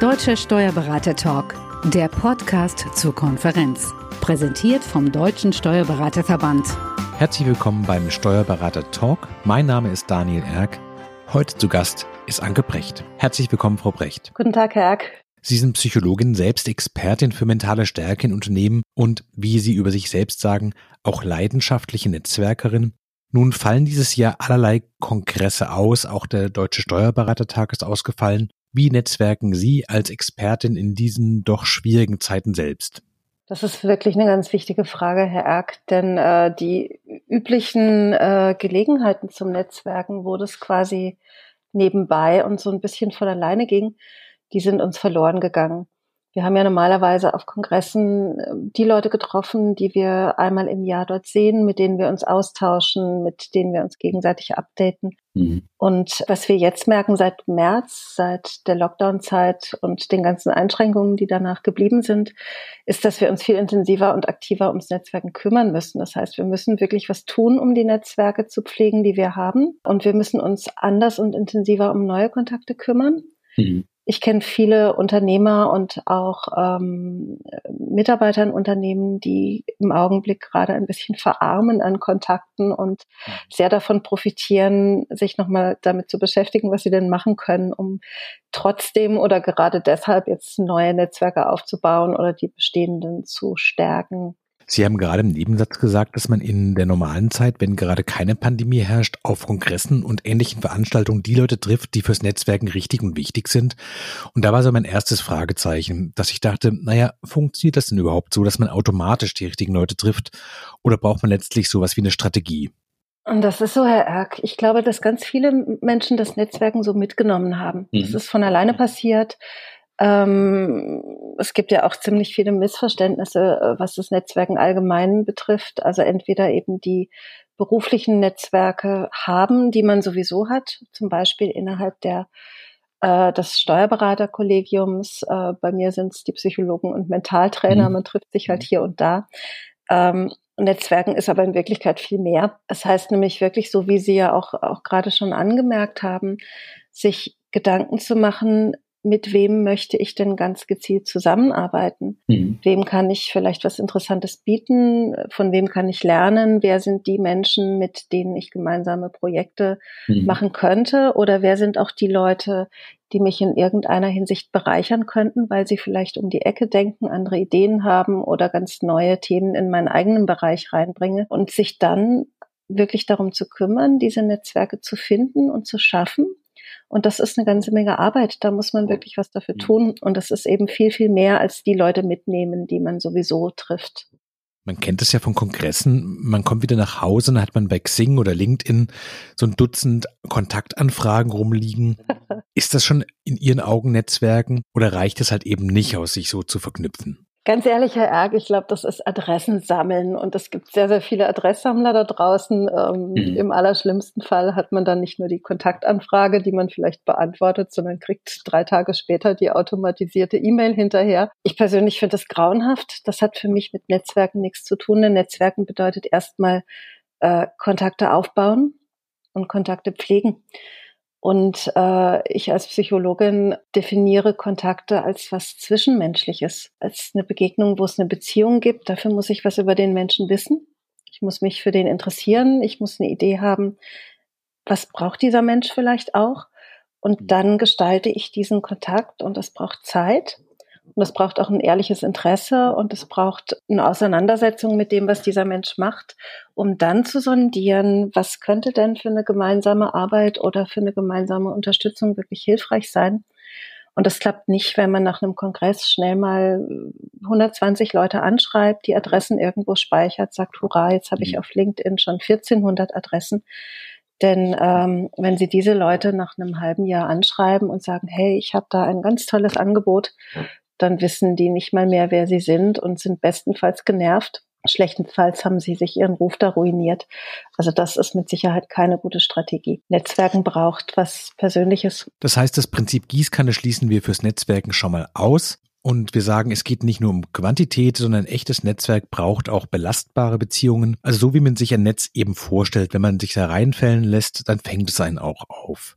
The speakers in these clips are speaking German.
Deutscher Steuerberater Talk, der Podcast zur Konferenz. Präsentiert vom Deutschen Steuerberaterverband. Herzlich willkommen beim Steuerberater Talk. Mein Name ist Daniel Erck. Heute zu Gast ist Anke Brecht. Herzlich willkommen, Frau Brecht. Guten Tag, Herr Erck. Sie sind Psychologin, selbst Expertin für mentale Stärke in Unternehmen und, wie Sie über sich selbst sagen, auch leidenschaftliche Netzwerkerin. Nun fallen dieses Jahr allerlei Kongresse aus, auch der Deutsche Steuerberatertag ist ausgefallen. Wie netzwerken Sie als Expertin in diesen doch schwierigen Zeiten selbst? Das ist wirklich eine ganz wichtige Frage, Herr Erk, denn äh, die üblichen äh, Gelegenheiten zum Netzwerken, wo das quasi nebenbei und so ein bisschen von alleine ging, die sind uns verloren gegangen. Wir haben ja normalerweise auf Kongressen ähm, die Leute getroffen, die wir einmal im Jahr dort sehen, mit denen wir uns austauschen, mit denen wir uns gegenseitig updaten. Mhm. Und was wir jetzt merken seit März, seit der Lockdown-Zeit und den ganzen Einschränkungen, die danach geblieben sind, ist, dass wir uns viel intensiver und aktiver ums Netzwerken kümmern müssen. Das heißt, wir müssen wirklich was tun, um die Netzwerke zu pflegen, die wir haben. Und wir müssen uns anders und intensiver um neue Kontakte kümmern. Mhm. Ich kenne viele Unternehmer und auch ähm, Mitarbeiter in Unternehmen, die im Augenblick gerade ein bisschen verarmen an Kontakten und mhm. sehr davon profitieren, sich nochmal damit zu beschäftigen, was sie denn machen können, um trotzdem oder gerade deshalb jetzt neue Netzwerke aufzubauen oder die bestehenden zu stärken. Sie haben gerade im Nebensatz gesagt, dass man in der normalen Zeit, wenn gerade keine Pandemie herrscht, auf Kongressen und ähnlichen Veranstaltungen die Leute trifft, die fürs Netzwerken richtig und wichtig sind. Und da war so mein erstes Fragezeichen, dass ich dachte, naja, funktioniert das denn überhaupt so, dass man automatisch die richtigen Leute trifft? Oder braucht man letztlich sowas wie eine Strategie? Und das ist so, Herr Erk. Ich glaube, dass ganz viele Menschen das Netzwerken so mitgenommen haben. Mhm. Das ist von alleine passiert. Ähm, es gibt ja auch ziemlich viele Missverständnisse, äh, was das Netzwerken allgemein betrifft. Also entweder eben die beruflichen Netzwerke haben, die man sowieso hat, zum Beispiel innerhalb der äh, des Steuerberaterkollegiums. Äh, bei mir sind es die Psychologen und Mentaltrainer. Mhm. Man trifft sich halt hier und da. Ähm, Netzwerken ist aber in Wirklichkeit viel mehr. Es das heißt nämlich wirklich so, wie Sie ja auch, auch gerade schon angemerkt haben, sich Gedanken zu machen, mit wem möchte ich denn ganz gezielt zusammenarbeiten? Mhm. Wem kann ich vielleicht was Interessantes bieten? Von wem kann ich lernen? Wer sind die Menschen, mit denen ich gemeinsame Projekte mhm. machen könnte? Oder wer sind auch die Leute, die mich in irgendeiner Hinsicht bereichern könnten, weil sie vielleicht um die Ecke denken, andere Ideen haben oder ganz neue Themen in meinen eigenen Bereich reinbringe und sich dann wirklich darum zu kümmern, diese Netzwerke zu finden und zu schaffen und das ist eine ganze Menge Arbeit. Da muss man wirklich was dafür mhm. tun. Und das ist eben viel, viel mehr als die Leute mitnehmen, die man sowieso trifft. Man kennt es ja von Kongressen. Man kommt wieder nach Hause und hat man bei Xing oder LinkedIn so ein Dutzend Kontaktanfragen rumliegen. Ist das schon in Ihren Augen Netzwerken oder reicht es halt eben nicht aus, sich so zu verknüpfen? Ganz ehrlich, Herr Erg, ich glaube, das ist Adressen sammeln und es gibt sehr, sehr viele Adresssammler da draußen. Ähm, mhm. Im allerschlimmsten Fall hat man dann nicht nur die Kontaktanfrage, die man vielleicht beantwortet, sondern kriegt drei Tage später die automatisierte E-Mail hinterher. Ich persönlich finde das grauenhaft. Das hat für mich mit Netzwerken nichts zu tun. Denn Netzwerken bedeutet erstmal äh, Kontakte aufbauen und Kontakte pflegen. Und äh, ich als Psychologin definiere Kontakte als was Zwischenmenschliches, als eine Begegnung, wo es eine Beziehung gibt. Dafür muss ich was über den Menschen wissen. Ich muss mich für den interessieren. Ich muss eine Idee haben, was braucht dieser Mensch vielleicht auch. Und mhm. dann gestalte ich diesen Kontakt und das braucht Zeit. Und es braucht auch ein ehrliches Interesse und es braucht eine Auseinandersetzung mit dem, was dieser Mensch macht, um dann zu sondieren, was könnte denn für eine gemeinsame Arbeit oder für eine gemeinsame Unterstützung wirklich hilfreich sein. Und das klappt nicht, wenn man nach einem Kongress schnell mal 120 Leute anschreibt, die Adressen irgendwo speichert, sagt, hurra, jetzt habe ich mhm. auf LinkedIn schon 1400 Adressen. Denn ähm, wenn Sie diese Leute nach einem halben Jahr anschreiben und sagen, hey, ich habe da ein ganz tolles Angebot, dann wissen die nicht mal mehr, wer sie sind und sind bestenfalls genervt. Schlechtenfalls haben sie sich ihren Ruf da ruiniert. Also das ist mit Sicherheit keine gute Strategie. Netzwerken braucht was Persönliches. Das heißt, das Prinzip Gießkanne schließen wir fürs Netzwerken schon mal aus. Und wir sagen, es geht nicht nur um Quantität, sondern ein echtes Netzwerk braucht auch belastbare Beziehungen. Also so wie man sich ein Netz eben vorstellt, wenn man sich da reinfällen lässt, dann fängt es einen auch auf.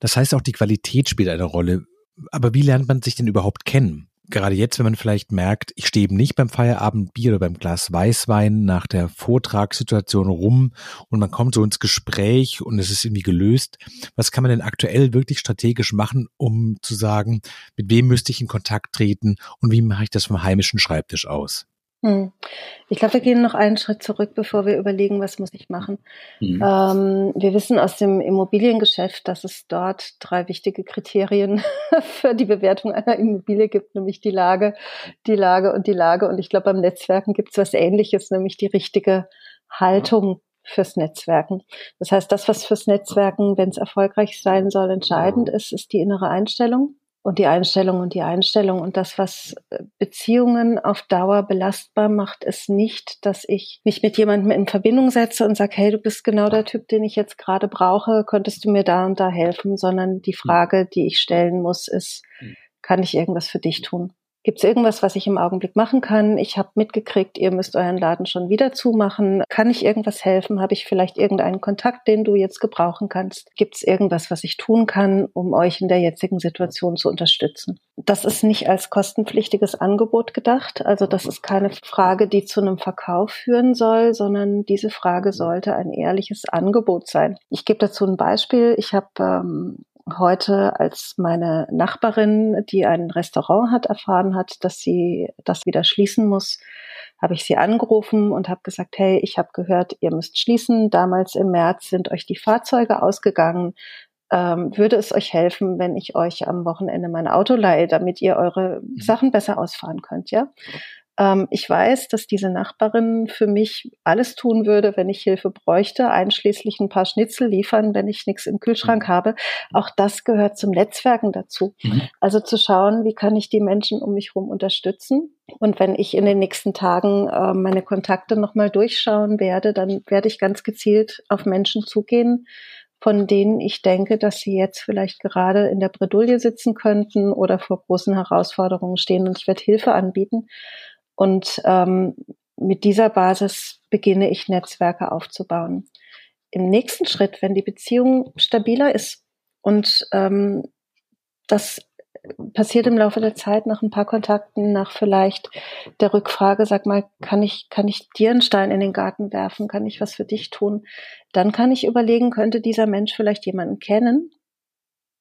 Das heißt, auch die Qualität spielt eine Rolle Aber wie lernt man sich denn überhaupt kennen? gerade jetzt, wenn man vielleicht merkt, ich stehe eben nicht beim Feierabendbier oder beim Glas Weißwein nach der Vortragssituation rum und man kommt so ins Gespräch und es ist irgendwie gelöst. Was kann man denn aktuell wirklich strategisch machen, um zu sagen, mit wem müsste ich in Kontakt treten und wie mache ich das vom heimischen Schreibtisch aus? Hm. Ich glaube, wir gehen noch einen Schritt zurück, bevor wir überlegen, was muss ich machen. Mhm. Ähm, wir wissen aus dem Immobiliengeschäft, dass es dort drei wichtige Kriterien für die Bewertung einer Immobilie gibt, nämlich die Lage, die Lage und die Lage. Und ich glaube, beim Netzwerken gibt es was Ähnliches, nämlich die richtige Haltung fürs Netzwerken. Das heißt, das, was fürs Netzwerken, wenn es erfolgreich sein soll, entscheidend ist, ist die innere Einstellung und die Einstellung und die Einstellung. Und das, was äh, Beziehungen auf Dauer belastbar macht, ist nicht, dass ich mich mit jemandem in Verbindung setze und sage, hey, du bist genau der Typ, den ich jetzt gerade brauche, könntest du mir da und da helfen, sondern die hm. Frage, die ich stellen muss, ist, hm. kann ich irgendwas für dich tun? Gibt es irgendwas, was ich im Augenblick machen kann? Ich habe mitgekriegt, ihr müsst euren Laden schon wieder zumachen. Kann ich irgendwas helfen? Habe ich vielleicht irgendeinen Kontakt, den du jetzt gebrauchen kannst? Gibt es irgendwas, was ich tun kann, um euch in der jetzigen Situation zu unterstützen? Das ist nicht als kostenpflichtiges Angebot gedacht. Also das ist keine Frage, die zu einem Verkauf führen soll, sondern diese Frage sollte ein ehrliches Angebot sein. Ich gebe dazu ein Beispiel. Ich habe ähm, heute, als meine Nachbarin, die ein Restaurant hat, erfahren hat, dass sie das wieder schließen muss, habe ich sie angerufen und habe gesagt, hey, ich habe gehört, ihr müsst schließen. Damals im März sind euch die Fahrzeuge ausgegangen. Ähm, würde es euch helfen, wenn ich euch am Wochenende mein Auto leihe, damit ihr eure mhm. Sachen besser ausfahren könnt, ja? Ähm, ich weiß, dass diese Nachbarin für mich alles tun würde, wenn ich Hilfe bräuchte, einschließlich ein paar Schnitzel liefern, wenn ich nichts im Kühlschrank mhm. habe. Auch das gehört zum Netzwerken dazu. Mhm. Also zu schauen, wie kann ich die Menschen um mich herum unterstützen. Und wenn ich in den nächsten Tagen äh, meine Kontakte nochmal durchschauen werde, dann werde ich ganz gezielt auf Menschen zugehen, von denen ich denke, dass sie jetzt vielleicht gerade in der Bredouille sitzen könnten oder vor großen Herausforderungen stehen und ich werde Hilfe anbieten. Und ähm, mit dieser Basis beginne ich Netzwerke aufzubauen. Im nächsten Schritt, wenn die Beziehung stabiler ist und ähm, das passiert im Laufe der Zeit nach ein paar Kontakten, nach vielleicht der Rückfrage, sag mal, kann ich, kann ich dir einen Stein in den Garten werfen? Kann ich was für dich tun? Dann kann ich überlegen, könnte dieser Mensch vielleicht jemanden kennen,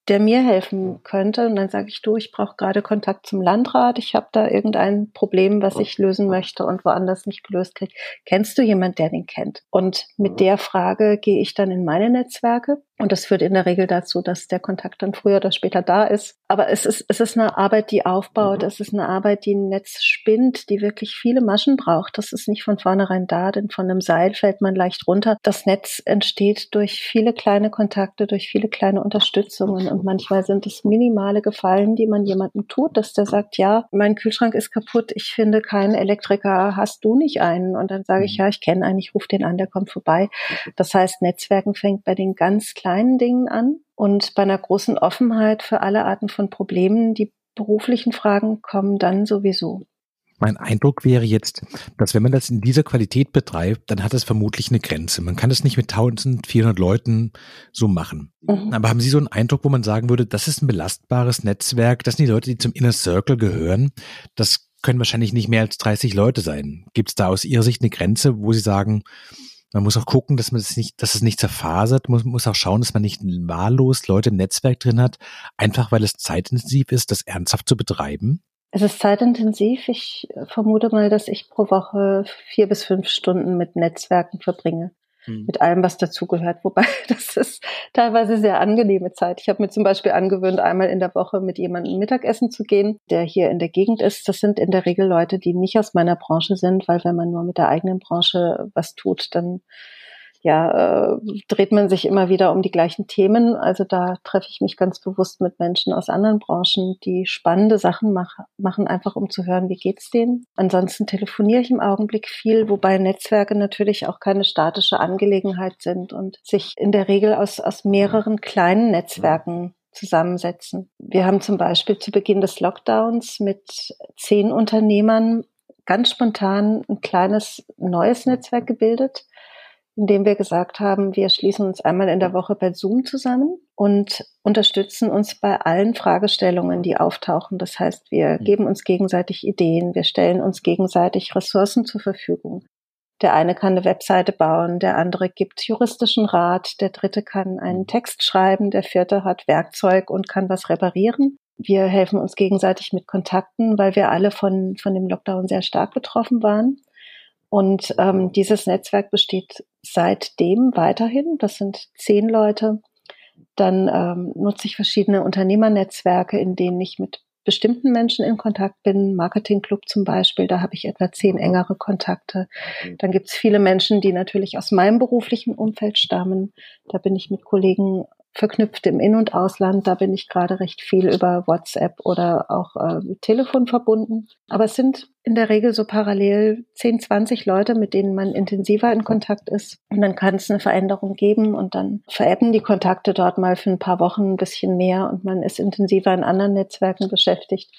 der mir helfen könnte. Und dann sage ich, du, ich brauche gerade Kontakt zum Landrat. Ich habe da irgendein Problem, was ich lösen möchte und woanders nicht gelöst kriege. Kennst du jemand, der den kennt? Und mit der Frage gehe ich dann in meine Netzwerke und das führt in der Regel dazu, dass der Kontakt dann früher oder später da ist. Aber es ist, es ist eine Arbeit, die aufbaut. Mhm. Es ist eine Arbeit, die ein Netz spinnt, die wirklich viele Maschen braucht. Das ist nicht von vornherein da, denn von einem Seil fällt man leicht runter. Das Netz entsteht durch viele kleine Kontakte, durch viele kleine Unterstützungen. Und manchmal sind es minimale Gefallen, die man jemandem tut, dass der sagt, ja, mein Kühlschrank ist kaputt, ich finde keinen Elektriker, hast du nicht einen? Und dann sage ich, mhm. ja, ich kenne einen, ich rufe den an, der kommt vorbei. Das heißt, Netzwerken fängt bei den ganz kleinen kleinen Dingen an und bei einer großen Offenheit für alle Arten von Problemen. Die beruflichen Fragen kommen dann sowieso. Mein Eindruck wäre jetzt, dass wenn man das in dieser Qualität betreibt, dann hat es vermutlich eine Grenze. Man kann das nicht mit 1400 Leuten so machen. Mhm. Aber haben Sie so einen Eindruck, wo man sagen würde, das ist ein belastbares Netzwerk, das sind die Leute, die zum Inner Circle gehören, das können wahrscheinlich nicht mehr als 30 Leute sein. Gibt es da aus Ihrer Sicht eine Grenze, wo Sie sagen, man muss auch gucken, dass man es nicht, dass es nicht zerfasert. Man muss auch schauen, dass man nicht wahllos Leute im Netzwerk drin hat, einfach weil es zeitintensiv ist, das ernsthaft zu betreiben. Es ist zeitintensiv. Ich vermute mal, dass ich pro Woche vier bis fünf Stunden mit Netzwerken verbringe mhm. mit allem, was dazugehört. Wobei das ist teilweise sehr angenehme Zeit. Ich habe mir zum Beispiel angewöhnt, einmal in der Woche mit jemandem Mittagessen zu gehen, der hier in der Gegend ist. Das sind in der Regel Leute, die nicht aus meiner Branche sind, weil wenn man nur mit der eigenen Branche was tut, dann ja, äh, dreht man sich immer wieder um die gleichen Themen. Also da treffe ich mich ganz bewusst mit Menschen aus anderen Branchen, die spannende Sachen mach, machen, einfach um zu hören, wie geht's denen. Ansonsten telefoniere ich im Augenblick viel, wobei Netzwerke natürlich auch keine statische Angelegenheit sind und sich in der Regel aus, aus mehreren kleinen Netzwerken zusammensetzen. Wir haben zum Beispiel zu Beginn des Lockdowns mit zehn Unternehmern ganz spontan ein kleines neues Netzwerk gebildet indem wir gesagt haben, wir schließen uns einmal in der Woche per Zoom zusammen und unterstützen uns bei allen Fragestellungen, die auftauchen. Das heißt, wir mhm. geben uns gegenseitig Ideen, wir stellen uns gegenseitig Ressourcen zur Verfügung. Der eine kann eine Webseite bauen, der andere gibt juristischen Rat, der dritte kann einen Text schreiben, der vierte hat Werkzeug und kann was reparieren. Wir helfen uns gegenseitig mit Kontakten, weil wir alle von, von dem Lockdown sehr stark betroffen waren. Und ähm, dieses Netzwerk besteht seitdem weiterhin. Das sind zehn Leute. Dann ähm, nutze ich verschiedene Unternehmernetzwerke, in denen ich mit bestimmten Menschen in Kontakt bin, Marketingclub zum Beispiel, da habe ich etwa zehn engere Kontakte. Dann gibt es viele Menschen, die natürlich aus meinem beruflichen Umfeld stammen. Da bin ich mit Kollegen verknüpft im In- und Ausland. Da bin ich gerade recht viel über WhatsApp oder auch äh, Telefon verbunden. Aber es sind in der Regel so parallel 10, 20 Leute, mit denen man intensiver in Kontakt ist. Und dann kann es eine Veränderung geben und dann verebben die Kontakte dort mal für ein paar Wochen ein bisschen mehr und man ist intensiver in anderen Netzwerken beschäftigt.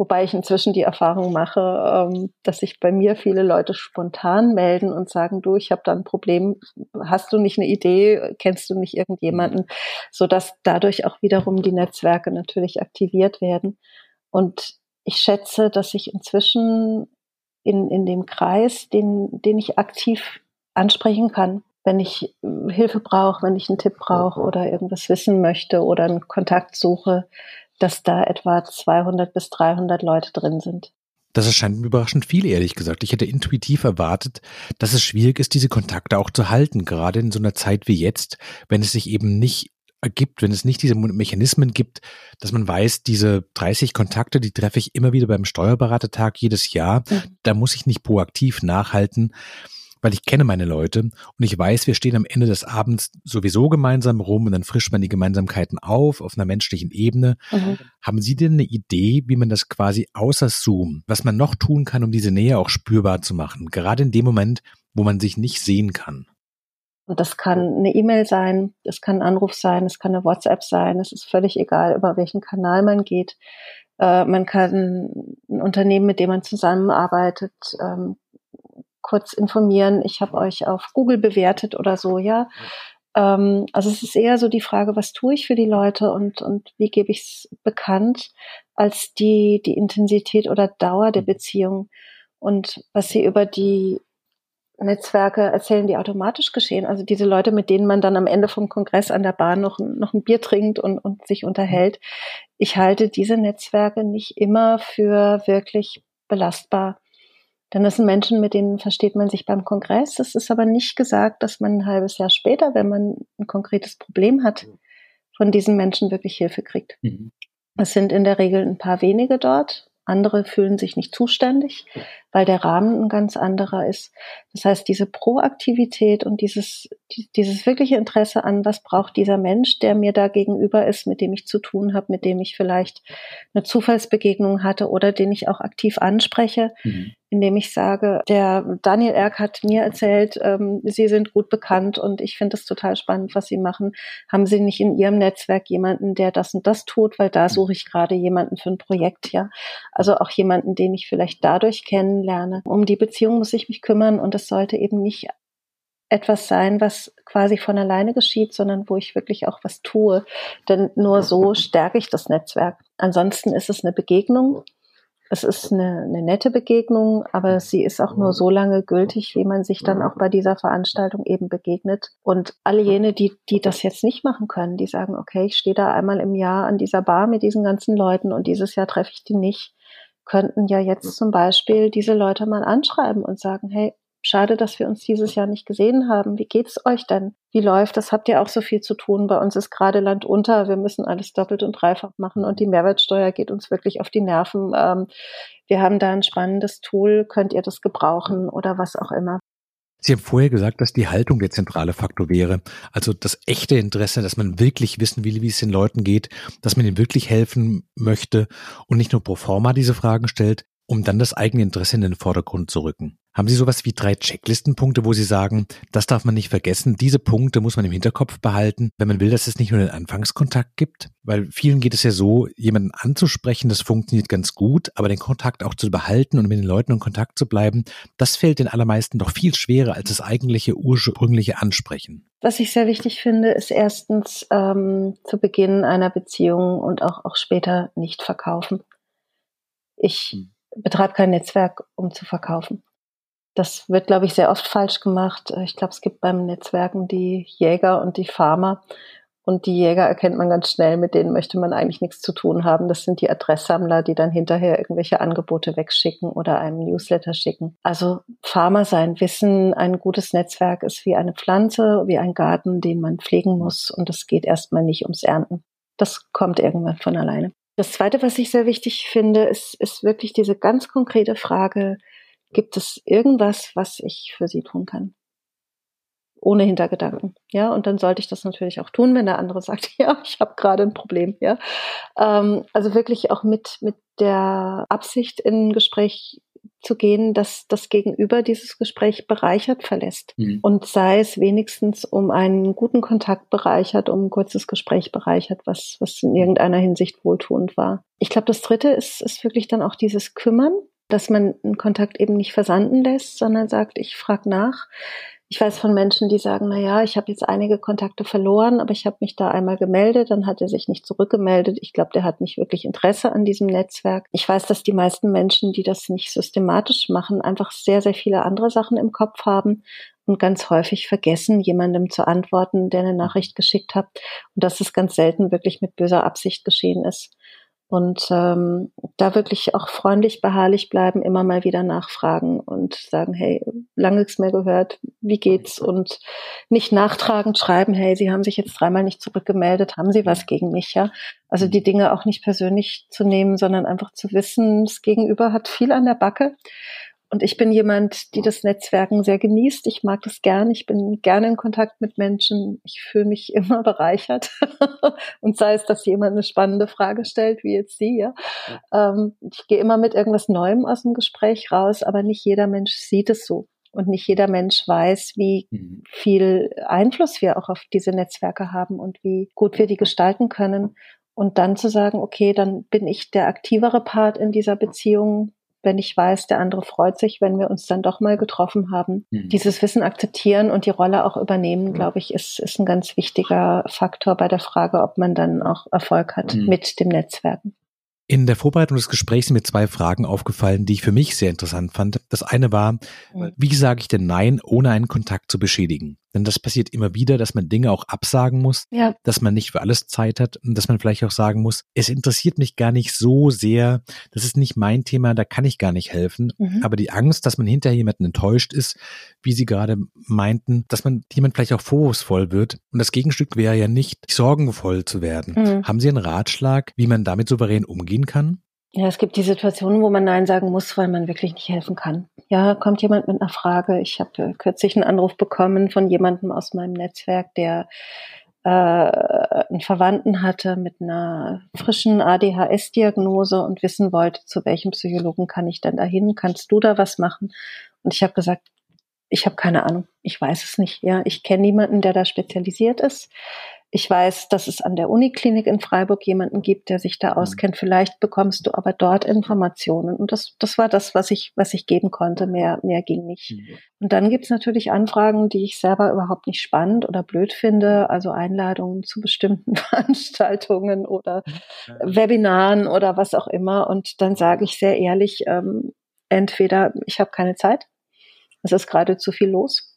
Wobei ich inzwischen die Erfahrung mache, ähm, dass sich bei mir viele Leute spontan melden und sagen, du, ich habe da ein Problem, hast du nicht eine Idee, kennst du nicht irgendjemanden, so dass dadurch auch wiederum die Netzwerke natürlich aktiviert werden. Und ich schätze, dass ich inzwischen in, in dem Kreis, den, den ich aktiv ansprechen kann, wenn ich Hilfe brauche, wenn ich einen Tipp brauche oder irgendwas wissen möchte oder einen Kontakt suche, dass da etwa 200 bis 300 Leute drin sind. Das erscheint mir überraschend viel, ehrlich gesagt. Ich hätte intuitiv erwartet, dass es schwierig ist, diese Kontakte auch zu halten, gerade in so einer Zeit wie jetzt, wenn es sich eben nicht ergibt, wenn es nicht diese Mechanismen gibt, dass man weiß, diese 30 Kontakte, die treffe ich immer wieder beim Steuerberatertag jedes Jahr, mhm. da muss ich nicht proaktiv nachhalten weil ich kenne meine Leute und ich weiß, wir stehen am Ende des Abends sowieso gemeinsam rum und dann frischt man die Gemeinsamkeiten auf, auf einer menschlichen Ebene. Mhm. Haben Sie denn eine Idee, wie man das quasi außer Zoom, was man noch tun kann, um diese Nähe auch spürbar zu machen, gerade in dem Moment, wo man sich nicht sehen kann? Und das kann eine E-Mail sein, es kann ein Anruf sein, es kann eine WhatsApp sein, es ist völlig egal, über welchen Kanal man geht. Äh, man kann ein Unternehmen, mit dem man zusammenarbeitet, ähm, kurz informieren, ich habe euch auf Google bewertet oder so, ja. Ähm, also es ist eher so die Frage, was tue ich für die Leute und, und wie gebe ich es bekannt, als die, die Intensität oder Dauer der mhm. Beziehung. Und was sie über die Netzwerke erzählen, die automatisch geschehen. Also diese Leute, mit denen man dann am Ende vom Kongress an der Bahn noch, noch ein Bier trinkt und, und sich unterhält. Ich halte diese Netzwerke nicht immer für wirklich belastbar. Denn das sind Menschen, mit denen versteht man sich beim Kongress. Es ist aber nicht gesagt, dass man ein halbes Jahr später, wenn man ein konkretes Problem hat, von diesen Menschen wirklich Hilfe kriegt. Mhm. Es sind in der Regel ein paar wenige dort. Andere fühlen sich nicht zuständig, weil der Rahmen ein ganz anderer ist. Das heißt, diese Proaktivität und dieses, dieses wirkliche Interesse an, was braucht dieser Mensch, der mir da gegenüber ist, mit dem ich zu tun habe, mit dem ich vielleicht eine Zufallsbegegnung hatte oder den ich auch aktiv anspreche, mhm indem ich sage, der Daniel Erk hat mir erzählt, ähm, Sie sind gut bekannt und ich finde es total spannend, was Sie machen. Haben Sie nicht in Ihrem Netzwerk jemanden, der das und das tut? Weil da suche ich gerade jemanden für ein Projekt, ja. Also auch jemanden, den ich vielleicht dadurch kennenlerne. Um die Beziehung muss ich mich kümmern und es sollte eben nicht etwas sein, was quasi von alleine geschieht, sondern wo ich wirklich auch was tue. Denn nur so stärke ich das Netzwerk. Ansonsten ist es eine Begegnung es ist eine, eine nette Begegnung, aber sie ist auch nur so lange gültig, wie man sich dann auch bei dieser Veranstaltung eben begegnet. Und alle jene, die, die das jetzt nicht machen können, die sagen, okay, ich stehe da einmal im Jahr an dieser Bar mit diesen ganzen Leuten und dieses Jahr treffe ich die nicht, könnten ja jetzt zum Beispiel diese Leute mal anschreiben und sagen, hey, Schade, dass wir uns dieses Jahr nicht gesehen haben. Wie geht's euch denn? Wie läuft das? Habt ihr auch so viel zu tun? Bei uns ist gerade Land unter. Wir müssen alles doppelt und dreifach machen und die Mehrwertsteuer geht uns wirklich auf die Nerven. Ähm, wir haben da ein spannendes Tool. Könnt ihr das gebrauchen oder was auch immer? Sie haben vorher gesagt, dass die Haltung der zentrale Faktor wäre. Also das echte Interesse, dass man wirklich wissen will, wie es den Leuten geht, dass man ihnen wirklich helfen möchte und nicht nur pro forma diese Fragen stellt, um dann das eigene Interesse in den Vordergrund zu rücken. Haben Sie sowas wie drei Checklistenpunkte, wo Sie sagen, das darf man nicht vergessen, diese Punkte muss man im Hinterkopf behalten, wenn man will, dass es nicht nur den Anfangskontakt gibt? Weil vielen geht es ja so, jemanden anzusprechen, das funktioniert ganz gut, aber den Kontakt auch zu behalten und mit den Leuten in Kontakt zu bleiben, das fällt den allermeisten doch viel schwerer als das eigentliche ursprüngliche Ansprechen. Was ich sehr wichtig finde, ist erstens ähm, zu Beginn einer Beziehung und auch, auch später nicht verkaufen. Ich hm. betreibe kein Netzwerk, um zu verkaufen. Das wird, glaube ich, sehr oft falsch gemacht. Ich glaube, es gibt beim Netzwerken die Jäger und die Farmer. Und die Jäger erkennt man ganz schnell, mit denen möchte man eigentlich nichts zu tun haben. Das sind die Adresssammler, die dann hinterher irgendwelche Angebote wegschicken oder einem Newsletter schicken. Also Farmer sein, wissen, ein gutes Netzwerk ist wie eine Pflanze, wie ein Garten, den man pflegen muss. Und es geht erstmal nicht ums Ernten. Das kommt irgendwann von alleine. Das Zweite, was ich sehr wichtig finde, ist, ist wirklich diese ganz konkrete Frage, Gibt es irgendwas, was ich für sie tun kann? Ohne Hintergedanken. Ja, und dann sollte ich das natürlich auch tun, wenn der andere sagt, ja, ich habe gerade ein Problem. Ja, ähm, also wirklich auch mit mit der Absicht in ein Gespräch zu gehen, dass das Gegenüber dieses Gespräch bereichert verlässt. Mhm. Und sei es wenigstens um einen guten Kontakt bereichert, um ein kurzes Gespräch bereichert, was, was in irgendeiner Hinsicht wohltuend war. Ich glaube, das dritte ist, ist wirklich dann auch dieses Kümmern dass man einen Kontakt eben nicht versanden lässt, sondern sagt, ich frage nach. Ich weiß von Menschen, die sagen, na ja, ich habe jetzt einige Kontakte verloren, aber ich habe mich da einmal gemeldet, dann hat er sich nicht zurückgemeldet. Ich glaube, der hat nicht wirklich Interesse an diesem Netzwerk. Ich weiß, dass die meisten Menschen, die das nicht systematisch machen, einfach sehr, sehr viele andere Sachen im Kopf haben und ganz häufig vergessen, jemandem zu antworten, der eine Nachricht geschickt hat und dass es ganz selten wirklich mit böser Absicht geschehen ist. Und ähm, da wirklich auch freundlich, beharrlich bleiben, immer mal wieder nachfragen und sagen, hey, lange nichts mehr gehört, wie geht's? Und nicht nachtragend schreiben, hey, Sie haben sich jetzt dreimal nicht zurückgemeldet, haben Sie was gegen mich, ja? Also die Dinge auch nicht persönlich zu nehmen, sondern einfach zu wissen, das Gegenüber hat viel an der Backe und ich bin jemand, die das Netzwerken sehr genießt. Ich mag das gern. Ich bin gerne in Kontakt mit Menschen. Ich fühle mich immer bereichert. und sei es, dass jemand eine spannende Frage stellt, wie jetzt Sie, ja. Ähm, ich gehe immer mit irgendwas Neuem aus dem Gespräch raus, aber nicht jeder Mensch sieht es so. Und nicht jeder Mensch weiß, wie mhm. viel Einfluss wir auch auf diese Netzwerke haben und wie gut wir die gestalten können. Und dann zu sagen, okay, dann bin ich der aktivere Part in dieser Beziehung wenn ich weiß, der andere freut sich, wenn wir uns dann doch mal getroffen haben. Mhm. Dieses Wissen akzeptieren und die Rolle auch übernehmen, mhm. glaube ich, ist, ist ein ganz wichtiger Faktor bei der Frage, ob man dann auch Erfolg hat mhm. mit dem Netzwerken. In der Vorbereitung des Gesprächs sind mir zwei Fragen aufgefallen, die ich für mich sehr interessant fand. Das eine war, mhm. wie sage ich denn Nein, ohne einen Kontakt zu beschädigen? Denn das passiert immer wieder, dass man Dinge auch absagen muss, ja. dass man nicht für alles Zeit hat und dass man vielleicht auch sagen muss, es interessiert mich gar nicht so sehr, das ist nicht mein Thema, da kann ich gar nicht helfen. Mhm. Aber die Angst, dass man hinterher jemanden enttäuscht ist, wie Sie gerade meinten, dass man jemand vielleicht auch vorwurfsvoll wird. Und das Gegenstück wäre ja nicht, sorgenvoll zu werden. Mhm. Haben Sie einen Ratschlag, wie man damit souverän umgehen kann? Ja, es gibt die Situationen, wo man Nein sagen muss, weil man wirklich nicht helfen kann. Ja, kommt jemand mit einer Frage. Ich habe äh, kürzlich einen Anruf bekommen von jemandem aus meinem Netzwerk, der äh, einen Verwandten hatte mit einer frischen ADHS-Diagnose und wissen wollte, zu welchem Psychologen kann ich denn da hin? Kannst du da was machen? Und ich habe gesagt, ich habe keine Ahnung, ich weiß es nicht. Ja, ich kenne niemanden, der da spezialisiert ist. Ich weiß, dass es an der Uniklinik in Freiburg jemanden gibt, der sich da mhm. auskennt. Vielleicht bekommst du aber dort Informationen. Und das, das war das, was ich, was ich geben konnte. Mehr, mehr ging nicht. Mhm. Und dann gibt's natürlich Anfragen, die ich selber überhaupt nicht spannend oder blöd finde. Also Einladungen zu bestimmten Veranstaltungen oder Webinaren oder was auch immer. Und dann sage ich sehr ehrlich, ähm, entweder ich habe keine Zeit, es ist gerade zu viel los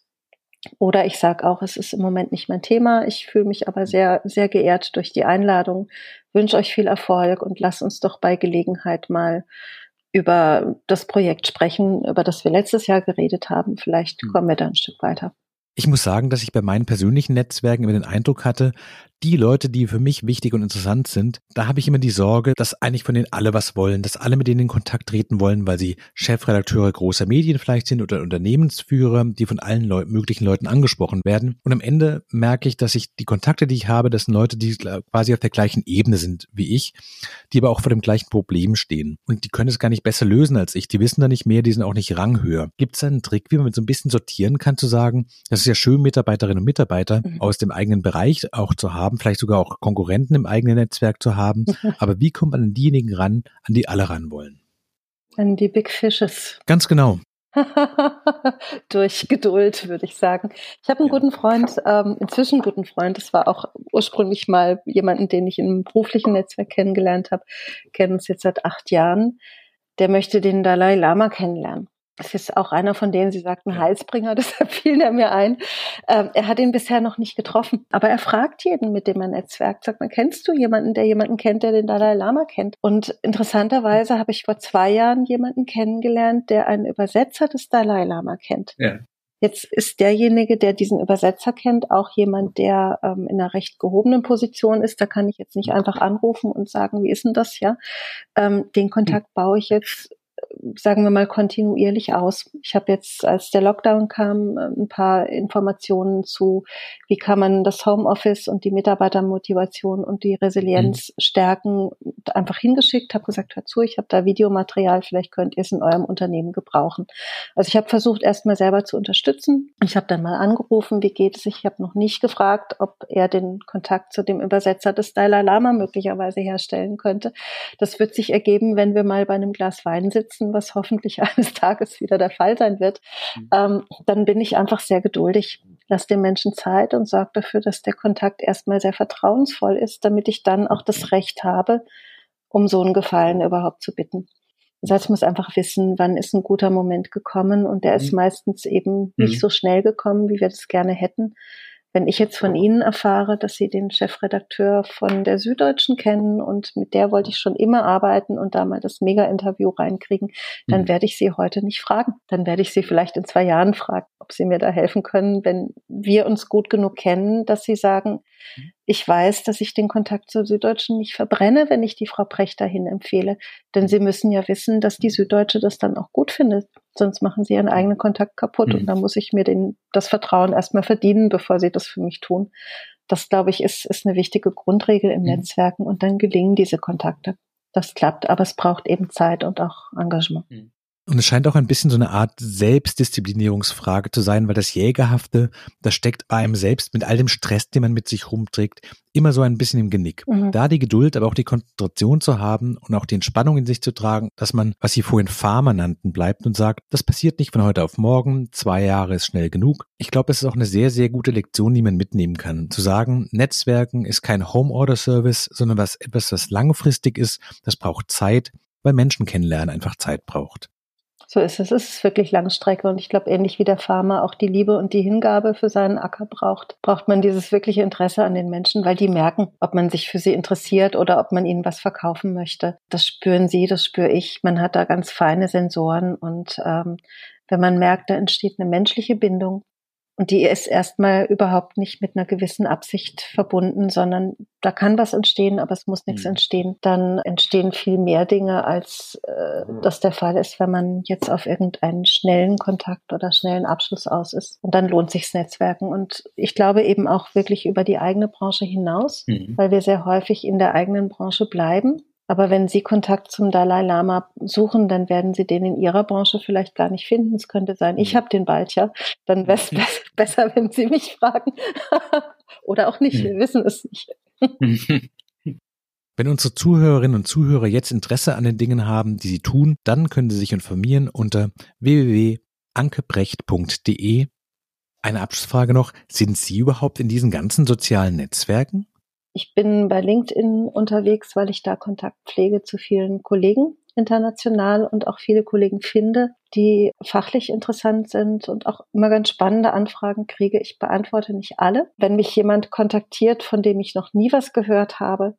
oder ich sage auch, es ist im Moment nicht mein Thema. Ich fühle mich aber sehr, sehr geehrt durch die Einladung, wünsche euch viel Erfolg und lasst uns doch bei Gelegenheit mal über das Projekt sprechen, über das wir letztes Jahr geredet haben. Vielleicht hm. kommen wir da ein Stück weiter. Ich muss sagen, dass ich bei meinen persönlichen Netzwerken immer den Eindruck hatte, die Leute, die für mich wichtig und interessant sind, da habe ich immer die Sorge, dass eigentlich von denen alle was wollen, dass alle mit denen in Kontakt treten wollen, weil sie Chefredakteure großer Medien vielleicht sind oder Unternehmensführer, die von allen Leu möglichen Leuten angesprochen werden. Und am Ende merke ich, dass ich die Kontakte, die ich habe, das sind Leute, die quasi auf der gleichen Ebene sind wie ich, die aber auch vor dem gleichen Problem stehen. Und die können es gar nicht besser lösen als ich. Die wissen da nicht mehr, die sind auch nicht ranghöher. Gibt es einen Trick, wie man mit so ein bisschen sortieren kann, zu sagen, das ist ja schön, Mitarbeiterinnen und Mitarbeiter mhm. aus dem eigenen Bereich auch zu haben, vielleicht sogar auch Konkurrenten im eigenen Netzwerk zu haben. Aber wie kommt man an diejenigen ran, an die alle ran wollen? An die Big Fishes. Ganz genau. Durch Geduld, würde ich sagen. Ich habe einen guten Freund, ähm, inzwischen einen guten Freund. Das war auch ursprünglich mal jemanden, den ich im beruflichen Netzwerk kennengelernt habe. Kennen uns jetzt seit acht Jahren. Der möchte den Dalai Lama kennenlernen. Das ist auch einer von denen, Sie sagten Heilsbringer, deshalb fiel er mir ein. Ähm, er hat ihn bisher noch nicht getroffen, aber er fragt jeden, mit dem er netzwerkt. Sagt man, kennst du jemanden, der jemanden kennt, der den Dalai Lama kennt? Und interessanterweise habe ich vor zwei Jahren jemanden kennengelernt, der einen Übersetzer des Dalai Lama kennt. Ja. Jetzt ist derjenige, der diesen Übersetzer kennt, auch jemand, der ähm, in einer recht gehobenen Position ist. Da kann ich jetzt nicht einfach anrufen und sagen, wie ist denn das, ja? Ähm, den Kontakt baue ich jetzt sagen wir mal, kontinuierlich aus. Ich habe jetzt, als der Lockdown kam, ein paar Informationen zu, wie kann man das Homeoffice und die Mitarbeitermotivation und die Resilienz mhm. stärken, einfach hingeschickt, habe gesagt, hör zu, ich habe da Videomaterial, vielleicht könnt ihr es in eurem Unternehmen gebrauchen. Also ich habe versucht, erstmal selber zu unterstützen. Ich habe dann mal angerufen, wie geht es? Ich habe noch nicht gefragt, ob er den Kontakt zu dem Übersetzer des Dalai Lama möglicherweise herstellen könnte. Das wird sich ergeben, wenn wir mal bei einem Glas Wein sitzen setzen, was hoffentlich eines Tages wieder der Fall sein wird, mhm. ähm, dann bin ich einfach sehr geduldig. Lass den Menschen Zeit und sorge dafür, dass der Kontakt erstmal sehr vertrauensvoll ist, damit ich dann auch das Recht habe, um so einen Gefallen überhaupt zu bitten. Das heißt, ich muss einfach wissen, wann ist ein guter Moment gekommen und der ist mhm. meistens eben nicht mhm. so schnell gekommen, wie wir das gerne hätten. Wenn ich jetzt von Ihnen erfahre, dass Sie den Chefredakteur von der Süddeutschen kennen und mit der wollte ich schon immer arbeiten und da mal das Mega-Interview reinkriegen, dann mhm. werde ich Sie heute nicht fragen. Dann werde ich Sie vielleicht in zwei Jahren fragen, ob Sie mir da helfen können, wenn wir uns gut genug kennen, dass Sie sagen, mhm. Ich weiß, dass ich den Kontakt zur Süddeutschen nicht verbrenne, wenn ich die Frau Precht dahin empfehle. Denn Sie müssen ja wissen, dass die Süddeutsche das dann auch gut findet sonst machen sie ihren eigenen Kontakt kaputt mhm. und da muss ich mir den, das Vertrauen erstmal verdienen, bevor sie das für mich tun. Das, glaube ich, ist, ist eine wichtige Grundregel im mhm. Netzwerken und dann gelingen diese Kontakte. Das klappt, aber es braucht eben Zeit und auch Engagement. Mhm. Und es scheint auch ein bisschen so eine Art Selbstdisziplinierungsfrage zu sein, weil das Jägerhafte, das steckt einem selbst mit all dem Stress, den man mit sich rumträgt, immer so ein bisschen im Genick. Mhm. Da die Geduld, aber auch die Konzentration zu haben und auch die Entspannung in sich zu tragen, dass man, was Sie vorhin Farmer nannten, bleibt und sagt, das passiert nicht von heute auf morgen, zwei Jahre ist schnell genug. Ich glaube, es ist auch eine sehr, sehr gute Lektion, die man mitnehmen kann. Zu sagen, Netzwerken ist kein Home-Order-Service, sondern was etwas, was langfristig ist, das braucht Zeit, weil Menschen kennenlernen einfach Zeit braucht. So ist es. Es ist wirklich Langstrecke und ich glaube, ähnlich wie der Farmer auch die Liebe und die Hingabe für seinen Acker braucht, braucht man dieses wirkliche Interesse an den Menschen, weil die merken, ob man sich für sie interessiert oder ob man ihnen was verkaufen möchte. Das spüren sie, das spüre ich. Man hat da ganz feine Sensoren und ähm, wenn man merkt, da entsteht eine menschliche Bindung, und die ist erstmal überhaupt nicht mit einer gewissen Absicht verbunden, sondern da kann was entstehen, aber es muss nichts mhm. entstehen. Dann entstehen viel mehr Dinge, als äh, das der Fall ist, wenn man jetzt auf irgendeinen schnellen Kontakt oder schnellen Abschluss aus ist. Und dann lohnt sich's Netzwerken. Und ich glaube eben auch wirklich über die eigene Branche hinaus, mhm. weil wir sehr häufig in der eigenen Branche bleiben aber wenn Sie Kontakt zum Dalai Lama suchen, dann werden Sie den in Ihrer Branche vielleicht gar nicht finden. Es könnte sein, ich mhm. habe den bald, ja. Dann wäre es be besser, wenn Sie mich fragen. Oder auch nicht, wir wissen es nicht. Wenn unsere Zuhörerinnen und Zuhörer jetzt Interesse an den Dingen haben, die sie tun, dann können sie sich informieren unter www.ankebrecht.de. Eine Abschlussfrage noch. Sind Sie überhaupt in diesen ganzen sozialen Netzwerken? Ich bin bei LinkedIn unterwegs, weil ich da Kontakt pflege zu vielen Kollegen international und auch viele Kollegen finde, die fachlich interessant sind und auch immer ganz spannende Anfragen kriege. Ich beantworte nicht alle. Wenn mich jemand kontaktiert, von dem ich noch nie was gehört habe,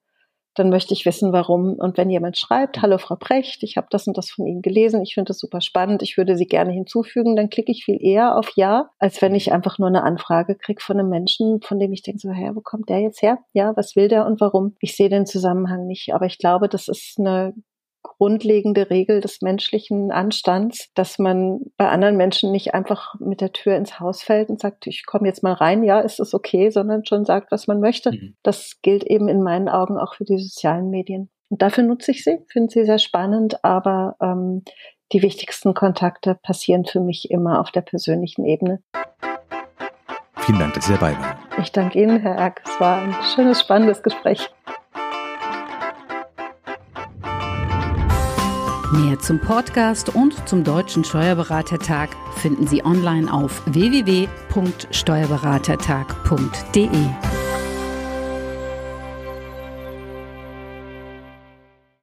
dann möchte ich wissen, warum. Und wenn jemand schreibt, hallo Frau Precht, ich habe das und das von Ihnen gelesen, ich finde das super spannend, ich würde Sie gerne hinzufügen, dann klicke ich viel eher auf Ja, als wenn ich einfach nur eine Anfrage kriege von einem Menschen, von dem ich denke, so, hä, wo kommt der jetzt her? Ja, was will der und warum? Ich sehe den Zusammenhang nicht. Aber ich glaube, das ist eine grundlegende Regel des menschlichen Anstands, dass man bei anderen Menschen nicht einfach mit der Tür ins Haus fällt und sagt, ich komme jetzt mal rein, ja, ist es okay, sondern schon sagt, was man möchte. Mhm. Das gilt eben in meinen Augen auch für die sozialen Medien. Und dafür nutze ich sie, finde sie sehr spannend, aber ähm, die wichtigsten Kontakte passieren für mich immer auf der persönlichen Ebene. Vielen Dank, dass Sie dabei waren. Ich danke Ihnen, Herr Erk. Es war ein schönes, spannendes Gespräch. Mehr zum Podcast und zum Deutschen Steuerberatertag finden Sie online auf www.steuerberatertag.de.